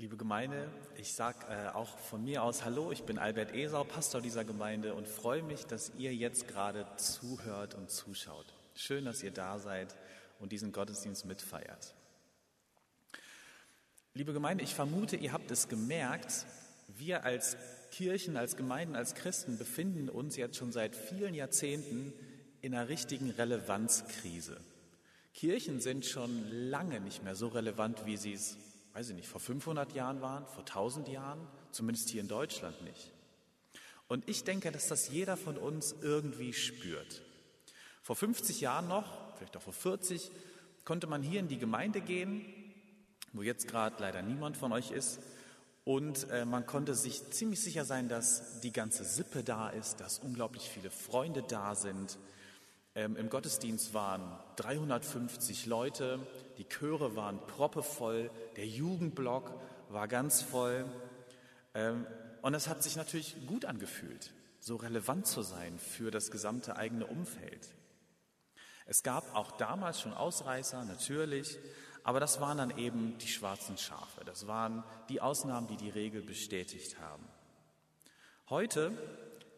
Liebe Gemeinde, ich sage äh, auch von mir aus Hallo, ich bin Albert Esau, Pastor dieser Gemeinde und freue mich, dass ihr jetzt gerade zuhört und zuschaut. Schön, dass ihr da seid und diesen Gottesdienst mitfeiert. Liebe Gemeinde, ich vermute, ihr habt es gemerkt, wir als Kirchen, als Gemeinden, als Christen befinden uns jetzt schon seit vielen Jahrzehnten in einer richtigen Relevanzkrise. Kirchen sind schon lange nicht mehr so relevant, wie sie es weiß ich nicht, vor 500 Jahren waren, vor 1000 Jahren, zumindest hier in Deutschland nicht. Und ich denke, dass das jeder von uns irgendwie spürt. Vor 50 Jahren noch, vielleicht auch vor 40, konnte man hier in die Gemeinde gehen, wo jetzt gerade leider niemand von euch ist, und äh, man konnte sich ziemlich sicher sein, dass die ganze Sippe da ist, dass unglaublich viele Freunde da sind, ähm, Im Gottesdienst waren 350 Leute, die Chöre waren proppevoll, der Jugendblock war ganz voll. Ähm, und es hat sich natürlich gut angefühlt, so relevant zu sein für das gesamte eigene Umfeld. Es gab auch damals schon Ausreißer, natürlich, aber das waren dann eben die schwarzen Schafe. Das waren die Ausnahmen, die die Regel bestätigt haben. Heute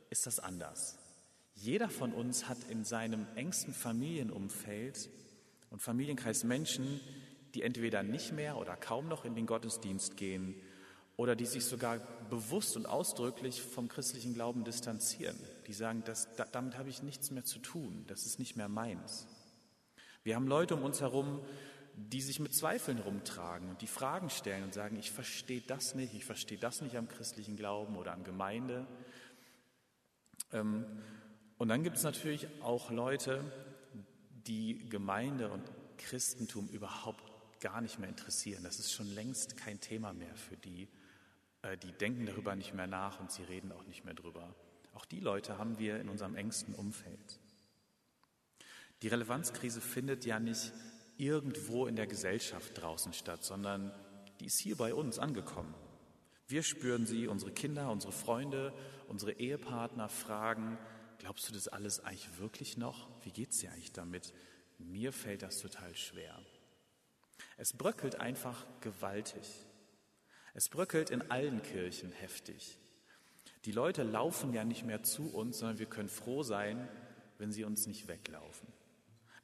ist das anders. Jeder von uns hat in seinem engsten Familienumfeld und Familienkreis Menschen, die entweder nicht mehr oder kaum noch in den Gottesdienst gehen oder die sich sogar bewusst und ausdrücklich vom christlichen Glauben distanzieren. Die sagen, das, damit habe ich nichts mehr zu tun, das ist nicht mehr meins. Wir haben Leute um uns herum, die sich mit Zweifeln rumtragen und die Fragen stellen und sagen, ich verstehe das nicht, ich verstehe das nicht am christlichen Glauben oder an Gemeinde. Ähm, und dann gibt es natürlich auch Leute, die Gemeinde und Christentum überhaupt gar nicht mehr interessieren. Das ist schon längst kein Thema mehr für die. Äh, die denken darüber nicht mehr nach und sie reden auch nicht mehr drüber. Auch die Leute haben wir in unserem engsten Umfeld. Die Relevanzkrise findet ja nicht irgendwo in der Gesellschaft draußen statt, sondern die ist hier bei uns angekommen. Wir spüren sie, unsere Kinder, unsere Freunde, unsere Ehepartner fragen, glaubst du das alles eigentlich wirklich noch? Wie geht es dir eigentlich damit? Mir fällt das total schwer. Es bröckelt einfach gewaltig. Es bröckelt in allen Kirchen heftig. Die Leute laufen ja nicht mehr zu uns, sondern wir können froh sein, wenn sie uns nicht weglaufen.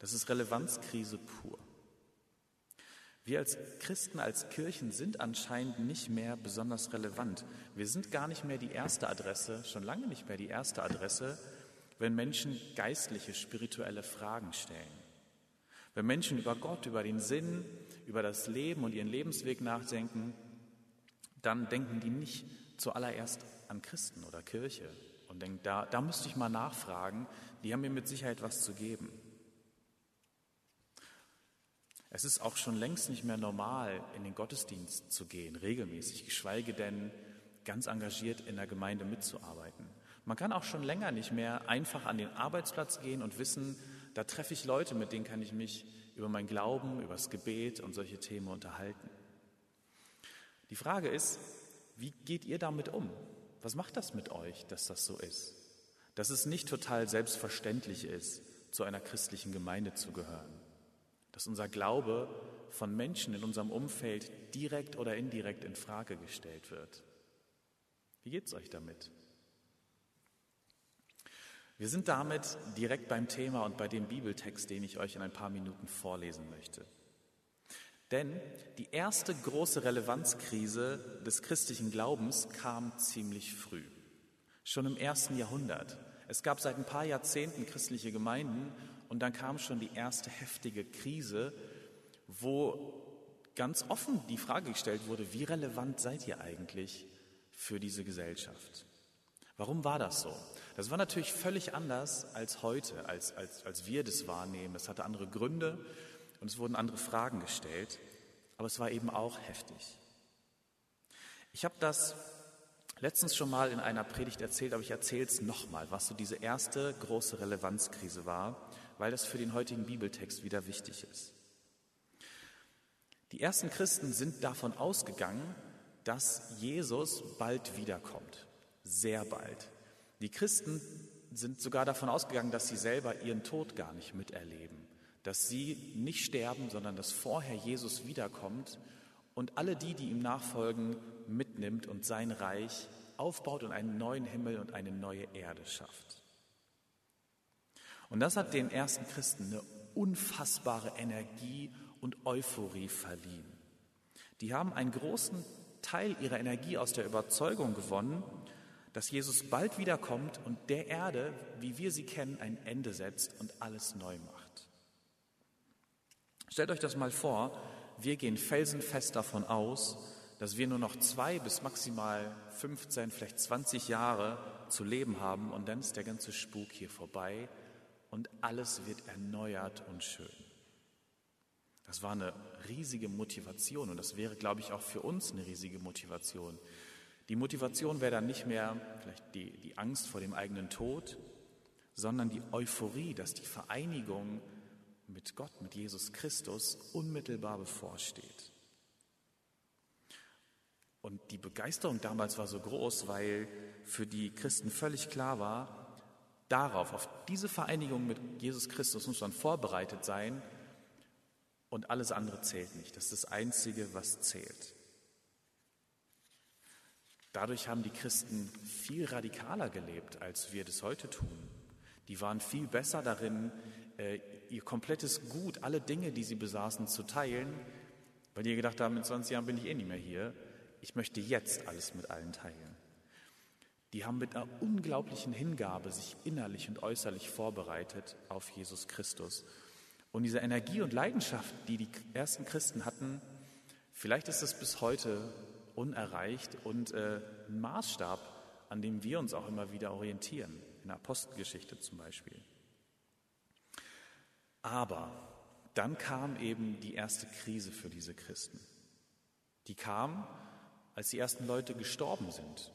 Das ist Relevanzkrise pur. Wir als Christen, als Kirchen sind anscheinend nicht mehr besonders relevant. Wir sind gar nicht mehr die erste Adresse, schon lange nicht mehr die erste Adresse wenn Menschen geistliche, spirituelle Fragen stellen. Wenn Menschen über Gott, über den Sinn, über das Leben und ihren Lebensweg nachdenken, dann denken die nicht zuallererst an Christen oder Kirche und denken, da, da müsste ich mal nachfragen, die haben mir mit Sicherheit was zu geben. Es ist auch schon längst nicht mehr normal, in den Gottesdienst zu gehen, regelmäßig, geschweige denn ganz engagiert in der Gemeinde mitzuarbeiten. Man kann auch schon länger nicht mehr einfach an den Arbeitsplatz gehen und wissen, da treffe ich Leute, mit denen kann ich mich über mein Glauben, über das Gebet und solche Themen unterhalten. Die Frage ist, wie geht ihr damit um? Was macht das mit euch, dass das so ist? Dass es nicht total selbstverständlich ist, zu einer christlichen Gemeinde zu gehören. Dass unser Glaube von Menschen in unserem Umfeld direkt oder indirekt in Frage gestellt wird. Wie geht's euch damit? Wir sind damit direkt beim Thema und bei dem Bibeltext, den ich euch in ein paar Minuten vorlesen möchte. Denn die erste große Relevanzkrise des christlichen Glaubens kam ziemlich früh, schon im ersten Jahrhundert. Es gab seit ein paar Jahrzehnten christliche Gemeinden und dann kam schon die erste heftige Krise, wo ganz offen die Frage gestellt wurde, wie relevant seid ihr eigentlich für diese Gesellschaft? Warum war das so? Das war natürlich völlig anders als heute, als, als, als wir das wahrnehmen. Es hatte andere Gründe und es wurden andere Fragen gestellt, aber es war eben auch heftig. Ich habe das letztens schon mal in einer Predigt erzählt, aber ich erzähle es nochmal, was so diese erste große Relevanzkrise war, weil das für den heutigen Bibeltext wieder wichtig ist. Die ersten Christen sind davon ausgegangen, dass Jesus bald wiederkommt sehr bald. Die Christen sind sogar davon ausgegangen, dass sie selber ihren Tod gar nicht miterleben, dass sie nicht sterben, sondern dass vorher Jesus wiederkommt und alle die, die ihm nachfolgen, mitnimmt und sein Reich aufbaut und einen neuen Himmel und eine neue Erde schafft. Und das hat den ersten Christen eine unfassbare Energie und Euphorie verliehen. Die haben einen großen Teil ihrer Energie aus der Überzeugung gewonnen, dass Jesus bald wiederkommt und der Erde, wie wir sie kennen, ein Ende setzt und alles neu macht. Stellt euch das mal vor, wir gehen felsenfest davon aus, dass wir nur noch zwei bis maximal 15, vielleicht 20 Jahre zu leben haben und dann ist der ganze Spuk hier vorbei und alles wird erneuert und schön. Das war eine riesige Motivation und das wäre, glaube ich, auch für uns eine riesige Motivation. Die Motivation wäre dann nicht mehr vielleicht die, die Angst vor dem eigenen Tod, sondern die Euphorie, dass die Vereinigung mit Gott, mit Jesus Christus unmittelbar bevorsteht. Und die Begeisterung damals war so groß, weil für die Christen völlig klar war, darauf, auf diese Vereinigung mit Jesus Christus muss man vorbereitet sein und alles andere zählt nicht. Das ist das Einzige, was zählt. Dadurch haben die Christen viel radikaler gelebt, als wir das heute tun. Die waren viel besser darin, äh, ihr komplettes Gut, alle Dinge, die sie besaßen, zu teilen, weil die gedacht haben, in 20 Jahren bin ich eh nicht mehr hier. Ich möchte jetzt alles mit allen teilen. Die haben mit einer unglaublichen Hingabe sich innerlich und äußerlich vorbereitet auf Jesus Christus. Und diese Energie und Leidenschaft, die die ersten Christen hatten, vielleicht ist es bis heute unerreicht und äh, ein Maßstab, an dem wir uns auch immer wieder orientieren, in der Apostelgeschichte zum Beispiel. Aber dann kam eben die erste Krise für diese Christen. Die kam, als die ersten Leute gestorben sind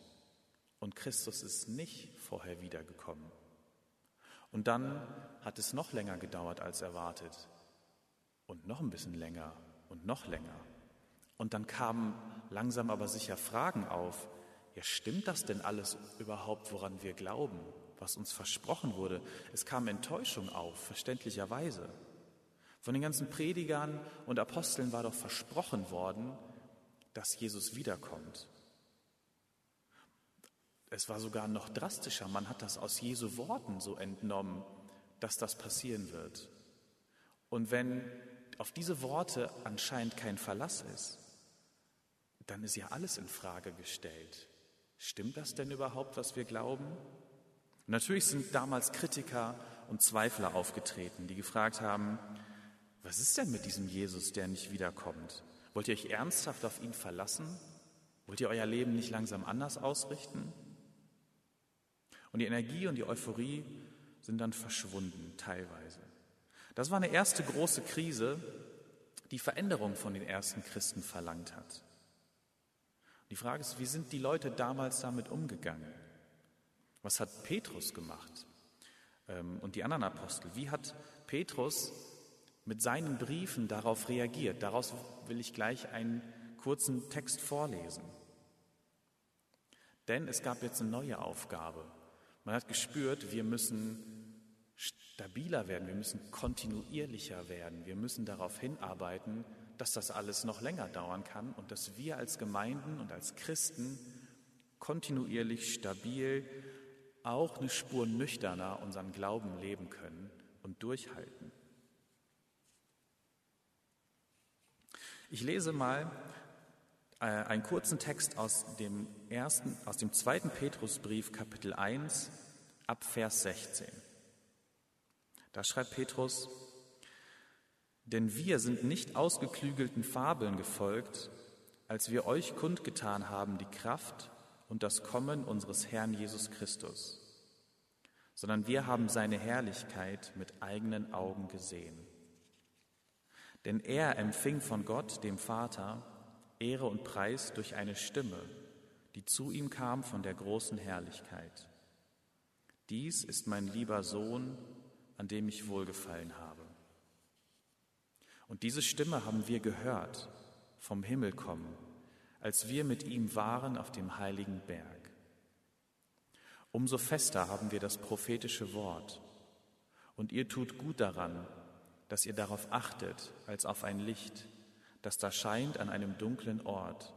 und Christus ist nicht vorher wiedergekommen. Und dann hat es noch länger gedauert als erwartet. Und noch ein bisschen länger und noch länger. Und dann kamen langsam aber sicher Fragen auf. Ja, stimmt das denn alles überhaupt, woran wir glauben, was uns versprochen wurde? Es kam Enttäuschung auf, verständlicherweise. Von den ganzen Predigern und Aposteln war doch versprochen worden, dass Jesus wiederkommt. Es war sogar noch drastischer. Man hat das aus Jesu Worten so entnommen, dass das passieren wird. Und wenn auf diese Worte anscheinend kein Verlass ist, dann ist ja alles in Frage gestellt. Stimmt das denn überhaupt, was wir glauben? natürlich sind damals Kritiker und Zweifler aufgetreten, die gefragt haben, was ist denn mit diesem Jesus, der nicht wiederkommt? Wollt ihr euch ernsthaft auf ihn verlassen? Wollt ihr euer Leben nicht langsam anders ausrichten? Und die Energie und die Euphorie sind dann verschwunden, teilweise. Das war eine erste große Krise, die Veränderung von den ersten Christen verlangt hat. Die Frage ist, wie sind die Leute damals damit umgegangen? Was hat Petrus gemacht ähm, und die anderen Apostel? Wie hat Petrus mit seinen Briefen darauf reagiert? Daraus will ich gleich einen kurzen Text vorlesen. Denn es gab jetzt eine neue Aufgabe man hat gespürt, wir müssen stabiler werden, wir müssen kontinuierlicher werden, wir müssen darauf hinarbeiten, dass das alles noch länger dauern kann und dass wir als Gemeinden und als Christen kontinuierlich stabil auch eine Spur nüchterner unseren Glauben leben können und durchhalten. Ich lese mal äh, einen kurzen Text aus dem ersten, aus dem zweiten Petrusbrief, Kapitel 1, ab Vers 16. Da schreibt Petrus, denn wir sind nicht ausgeklügelten Fabeln gefolgt, als wir euch kundgetan haben die Kraft und das Kommen unseres Herrn Jesus Christus, sondern wir haben seine Herrlichkeit mit eigenen Augen gesehen. Denn er empfing von Gott, dem Vater, Ehre und Preis durch eine Stimme, die zu ihm kam von der großen Herrlichkeit. Dies ist mein lieber Sohn, an dem ich wohlgefallen habe. Und diese Stimme haben wir gehört, vom Himmel kommen, als wir mit ihm waren auf dem heiligen Berg. Umso fester haben wir das prophetische Wort. Und ihr tut gut daran, dass ihr darauf achtet, als auf ein Licht, das da scheint an einem dunklen Ort,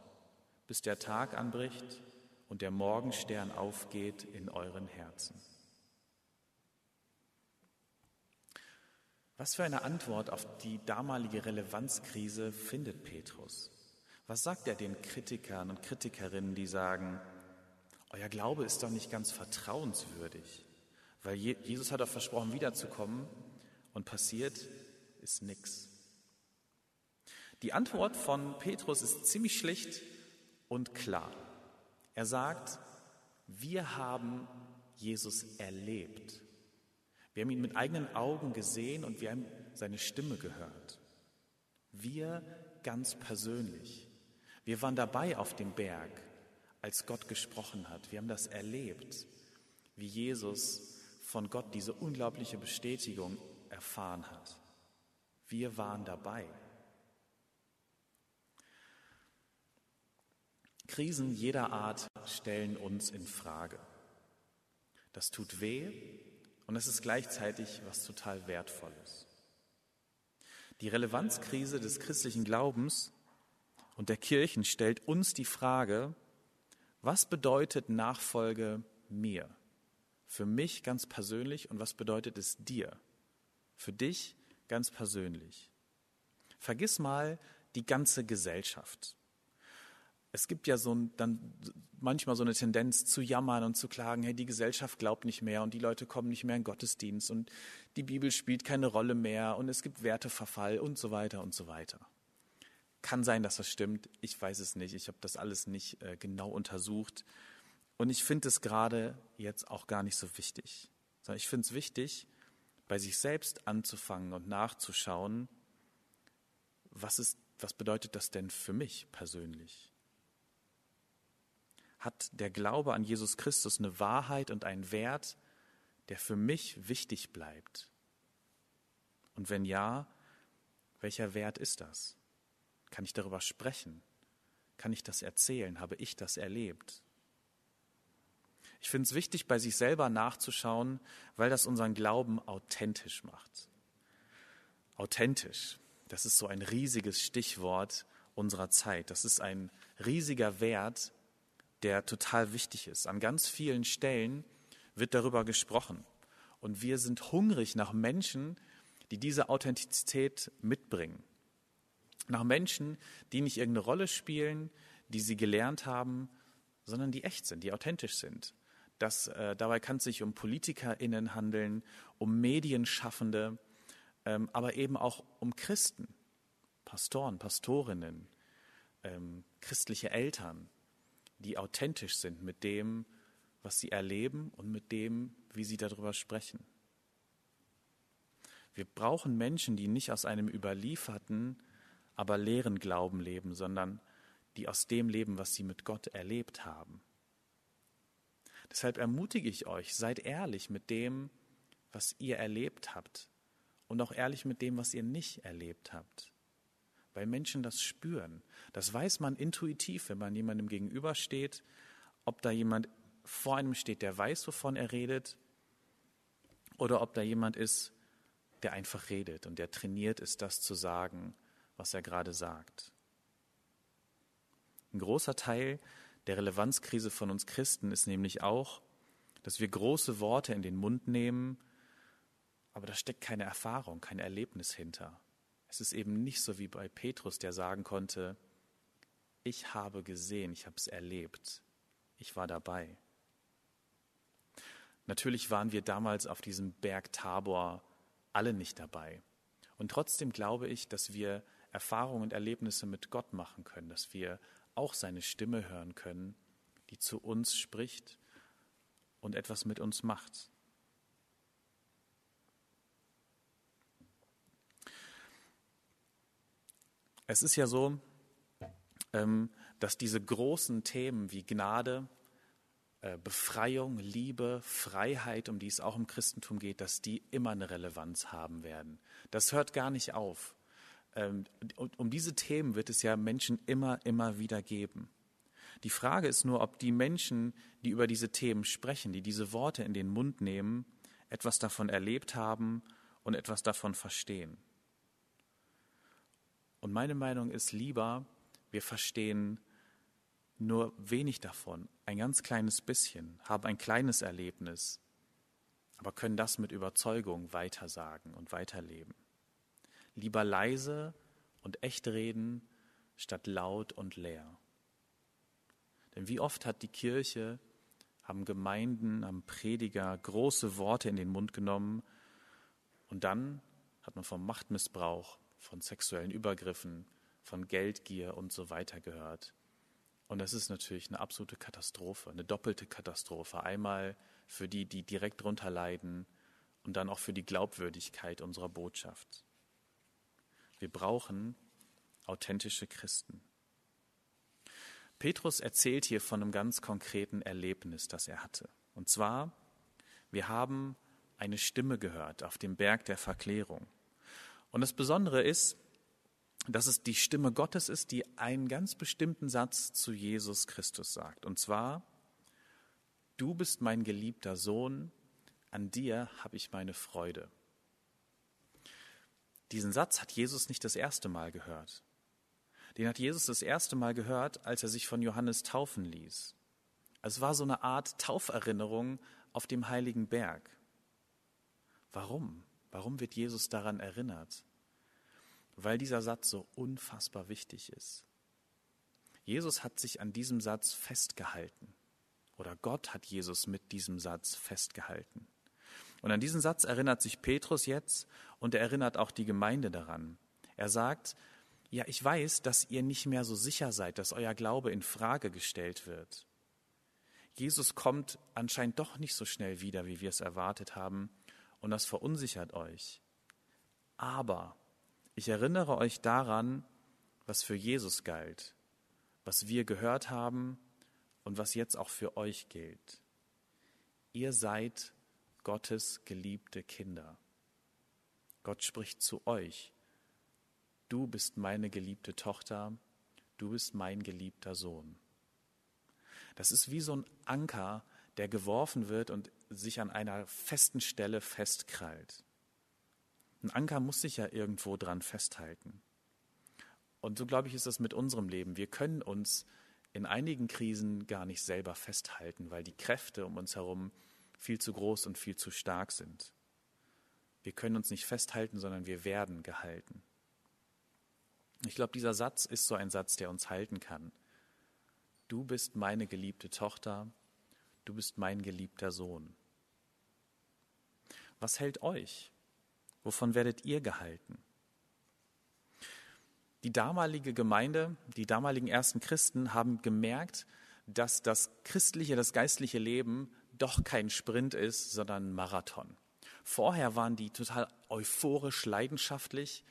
bis der Tag anbricht und der Morgenstern aufgeht in euren Herzen. Was für eine Antwort auf die damalige Relevanzkrise findet Petrus? Was sagt er den Kritikern und Kritikerinnen, die sagen, euer Glaube ist doch nicht ganz vertrauenswürdig, weil Jesus hat doch versprochen, wiederzukommen und passiert ist nichts. Die Antwort von Petrus ist ziemlich schlicht und klar. Er sagt, wir haben Jesus erlebt. Wir haben ihn mit eigenen Augen gesehen und wir haben seine Stimme gehört. Wir ganz persönlich. Wir waren dabei auf dem Berg, als Gott gesprochen hat. Wir haben das erlebt, wie Jesus von Gott diese unglaubliche Bestätigung erfahren hat. Wir waren dabei. Krisen jeder Art stellen uns in Frage. Das tut weh, und es ist gleichzeitig was total Wertvolles. Die Relevanzkrise des christlichen Glaubens und der Kirchen stellt uns die Frage, was bedeutet Nachfolge mir? Für mich ganz persönlich und was bedeutet es dir? Für dich ganz persönlich. Vergiss mal die ganze Gesellschaft es gibt ja so ein, dann manchmal so eine Tendenz zu jammern und zu klagen, hey, die Gesellschaft glaubt nicht mehr und die Leute kommen nicht mehr in Gottesdienst und die Bibel spielt keine Rolle mehr und es gibt Werteverfall und so weiter und so weiter. Kann sein, dass das stimmt. Ich weiß es nicht. Ich habe das alles nicht äh, genau untersucht. Und ich finde es gerade jetzt auch gar nicht so wichtig. Sondern ich finde es wichtig, bei sich selbst anzufangen und nachzuschauen, was, ist, was bedeutet das denn für mich persönlich? Hat der Glaube an Jesus Christus eine Wahrheit und einen Wert, der für mich wichtig bleibt? Und wenn ja, welcher Wert ist das? Kann ich darüber sprechen? Kann ich das erzählen? Habe ich das erlebt? Ich finde es wichtig, bei sich selber nachzuschauen, weil das unseren Glauben authentisch macht. Authentisch, das ist so ein riesiges Stichwort unserer Zeit. Das ist ein riesiger Wert, der total wichtig ist. An ganz vielen Stellen wird darüber gesprochen. Und wir sind hungrig nach Menschen, die diese Authentizität mitbringen. Nach Menschen, die nicht irgendeine Rolle spielen, die sie gelernt haben, sondern die echt sind, die authentisch sind. Das, äh, dabei kann es sich um PolitikerInnen handeln, um Medienschaffende, ähm, aber eben auch um Christen, Pastoren, Pastorinnen, ähm, christliche Eltern, die authentisch sind mit dem, was sie erleben und mit dem, wie sie darüber sprechen. Wir brauchen Menschen, die nicht aus einem überlieferten, aber leeren Glauben leben, sondern die aus dem leben, was sie mit Gott erlebt haben. Deshalb ermutige ich euch, seid ehrlich mit dem, was ihr erlebt habt und auch ehrlich mit dem, was ihr nicht erlebt habt weil Menschen das spüren. Das weiß man intuitiv, wenn man jemandem gegenübersteht, ob da jemand vor einem steht, der weiß, wovon er redet, oder ob da jemand ist, der einfach redet und der trainiert ist, das zu sagen, was er gerade sagt. Ein großer Teil der Relevanzkrise von uns Christen ist nämlich auch, dass wir große Worte in den Mund nehmen, aber da steckt keine Erfahrung, kein Erlebnis hinter. Es ist eben nicht so wie bei Petrus, der sagen konnte, ich habe gesehen, ich habe es erlebt, ich war dabei. Natürlich waren wir damals auf diesem Berg Tabor alle nicht dabei. Und trotzdem glaube ich, dass wir Erfahrungen und Erlebnisse mit Gott machen können, dass wir auch seine Stimme hören können, die zu uns spricht und etwas mit uns macht. Es ist ja so, ähm, dass diese großen Themen wie Gnade, äh, Befreiung, Liebe, Freiheit, um die es auch im Christentum geht, dass die immer eine Relevanz haben werden. Das hört gar nicht auf. Ähm, um diese Themen wird es ja Menschen immer, immer wieder geben. Die Frage ist nur, ob die Menschen, die über diese Themen sprechen, die diese Worte in den Mund nehmen, etwas davon erlebt haben und etwas davon verstehen. Und meine Meinung ist lieber, wir verstehen nur wenig davon, ein ganz kleines bisschen, haben ein kleines Erlebnis, aber können das mit Überzeugung weitersagen und weiterleben. Lieber leise und echt reden, statt laut und leer. Denn wie oft hat die Kirche, haben Gemeinden, haben Prediger große Worte in den Mund genommen und dann hat man vom Machtmissbrauch, von sexuellen Übergriffen, von Geldgier und so weiter gehört. Und das ist natürlich eine absolute Katastrophe, eine doppelte Katastrophe. Einmal für die, die direkt darunter leiden und dann auch für die Glaubwürdigkeit unserer Botschaft. Wir brauchen authentische Christen. Petrus erzählt hier von einem ganz konkreten Erlebnis, das er hatte. Und zwar, wir haben eine Stimme gehört auf dem Berg der Verklärung. Und das Besondere ist, dass es die Stimme Gottes ist, die einen ganz bestimmten Satz zu Jesus Christus sagt. Und zwar, du bist mein geliebter Sohn, an dir habe ich meine Freude. Diesen Satz hat Jesus nicht das erste Mal gehört. Den hat Jesus das erste Mal gehört, als er sich von Johannes taufen ließ. Es war so eine Art Tauferinnerung auf dem heiligen Berg. Warum? Warum wird Jesus daran erinnert? Weil dieser Satz so unfassbar wichtig ist. Jesus hat sich an diesem Satz festgehalten. Oder Gott hat Jesus mit diesem Satz festgehalten. Und an diesen Satz erinnert sich Petrus jetzt und er erinnert auch die Gemeinde daran. Er sagt, ja, ich weiß, dass ihr nicht mehr so sicher seid, dass euer Glaube in Frage gestellt wird. Jesus kommt anscheinend doch nicht so schnell wieder, wie wir es erwartet haben, und das verunsichert euch. Aber ich erinnere euch daran, was für Jesus galt, was wir gehört haben und was jetzt auch für euch gilt. Ihr seid Gottes geliebte Kinder. Gott spricht zu euch. Du bist meine geliebte Tochter, du bist mein geliebter Sohn. Das ist wie so ein Anker, der geworfen wird und sich an einer festen Stelle festkrallt. Ein Anker muss sich ja irgendwo dran festhalten. Und so glaube ich, ist das mit unserem Leben. Wir können uns in einigen Krisen gar nicht selber festhalten, weil die Kräfte um uns herum viel zu groß und viel zu stark sind. Wir können uns nicht festhalten, sondern wir werden gehalten. Ich glaube, dieser Satz ist so ein Satz, der uns halten kann. Du bist meine geliebte Tochter, du bist mein geliebter Sohn. Was hält euch? Wovon werdet ihr gehalten? Die damalige Gemeinde, die damaligen ersten Christen haben gemerkt, dass das christliche, das geistliche Leben doch kein Sprint ist, sondern ein Marathon. Vorher waren die total euphorisch, leidenschaftlich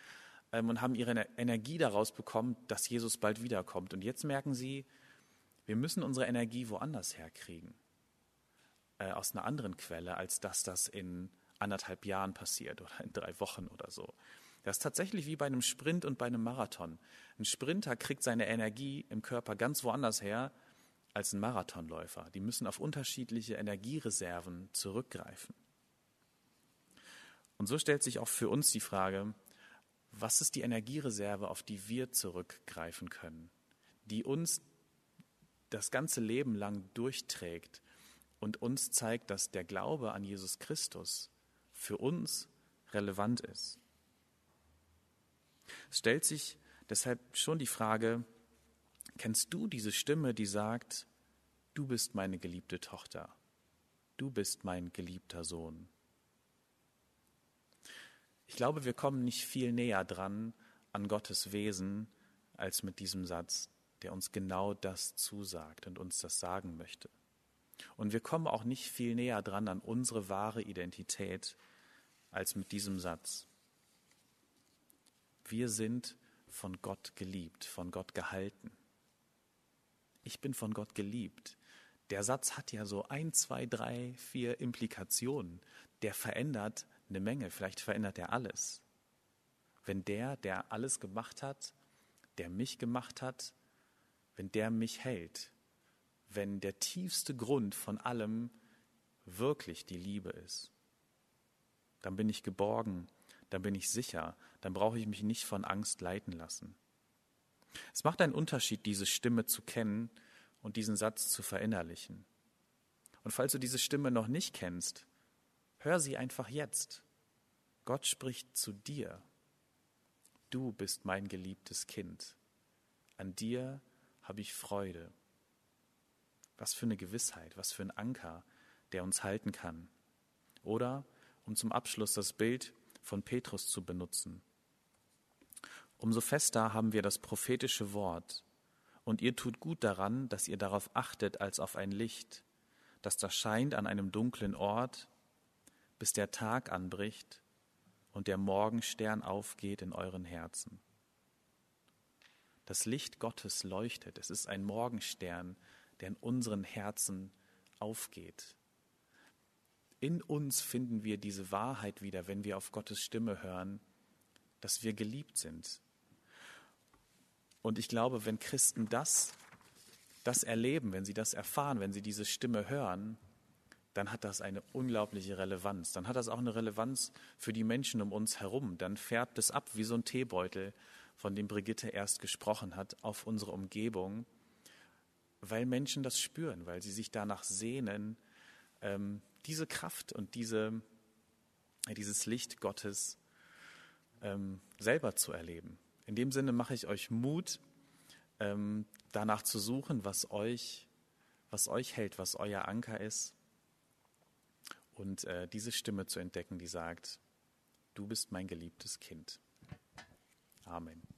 ähm, und haben ihre Energie daraus bekommen, dass Jesus bald wiederkommt. Und jetzt merken sie, wir müssen unsere Energie woanders herkriegen, äh, aus einer anderen Quelle, als dass das in anderthalb Jahren passiert oder in drei Wochen oder so. Das ist tatsächlich wie bei einem Sprint und bei einem Marathon. Ein Sprinter kriegt seine Energie im Körper ganz woanders her als ein Marathonläufer. Die müssen auf unterschiedliche Energiereserven zurückgreifen. Und so stellt sich auch für uns die Frage, was ist die Energiereserve, auf die wir zurückgreifen können, die uns das ganze Leben lang durchträgt und uns zeigt, dass der Glaube an Jesus Christus für uns relevant ist. Es stellt sich deshalb schon die Frage, kennst du diese Stimme, die sagt, du bist meine geliebte Tochter, du bist mein geliebter Sohn? Ich glaube, wir kommen nicht viel näher dran an Gottes Wesen als mit diesem Satz, der uns genau das zusagt und uns das sagen möchte. Und wir kommen auch nicht viel näher dran an unsere wahre Identität als mit diesem Satz. Wir sind von Gott geliebt, von Gott gehalten. Ich bin von Gott geliebt. Der Satz hat ja so ein, zwei, drei, vier Implikationen. Der verändert eine Menge, vielleicht verändert er alles. Wenn der, der alles gemacht hat, der mich gemacht hat, wenn der mich hält, wenn der tiefste Grund von allem wirklich die Liebe ist, dann bin ich geborgen, dann bin ich sicher, dann brauche ich mich nicht von Angst leiten lassen. Es macht einen Unterschied, diese Stimme zu kennen und diesen Satz zu verinnerlichen. Und falls du diese Stimme noch nicht kennst, hör sie einfach jetzt. Gott spricht zu dir. Du bist mein geliebtes Kind. An dir habe ich Freude. Was für eine Gewissheit, was für ein Anker, der uns halten kann. Oder, um zum Abschluss das Bild von Petrus zu benutzen. Umso fester haben wir das prophetische Wort, und ihr tut gut daran, dass ihr darauf achtet als auf ein Licht, das da scheint an einem dunklen Ort, bis der Tag anbricht und der Morgenstern aufgeht in euren Herzen. Das Licht Gottes leuchtet, es ist ein Morgenstern, der in unseren Herzen aufgeht. In uns finden wir diese Wahrheit wieder, wenn wir auf Gottes Stimme hören, dass wir geliebt sind. Und ich glaube, wenn Christen das, das erleben, wenn sie das erfahren, wenn sie diese Stimme hören, dann hat das eine unglaubliche Relevanz. Dann hat das auch eine Relevanz für die Menschen um uns herum. Dann färbt es ab wie so ein Teebeutel, von dem Brigitte erst gesprochen hat, auf unsere Umgebung, weil Menschen das spüren, weil sie sich danach sehnen, ähm, diese Kraft und diese, dieses Licht Gottes ähm, selber zu erleben. In dem Sinne mache ich euch Mut, ähm, danach zu suchen, was euch, was euch hält, was euer Anker ist und äh, diese Stimme zu entdecken, die sagt, du bist mein geliebtes Kind. Amen.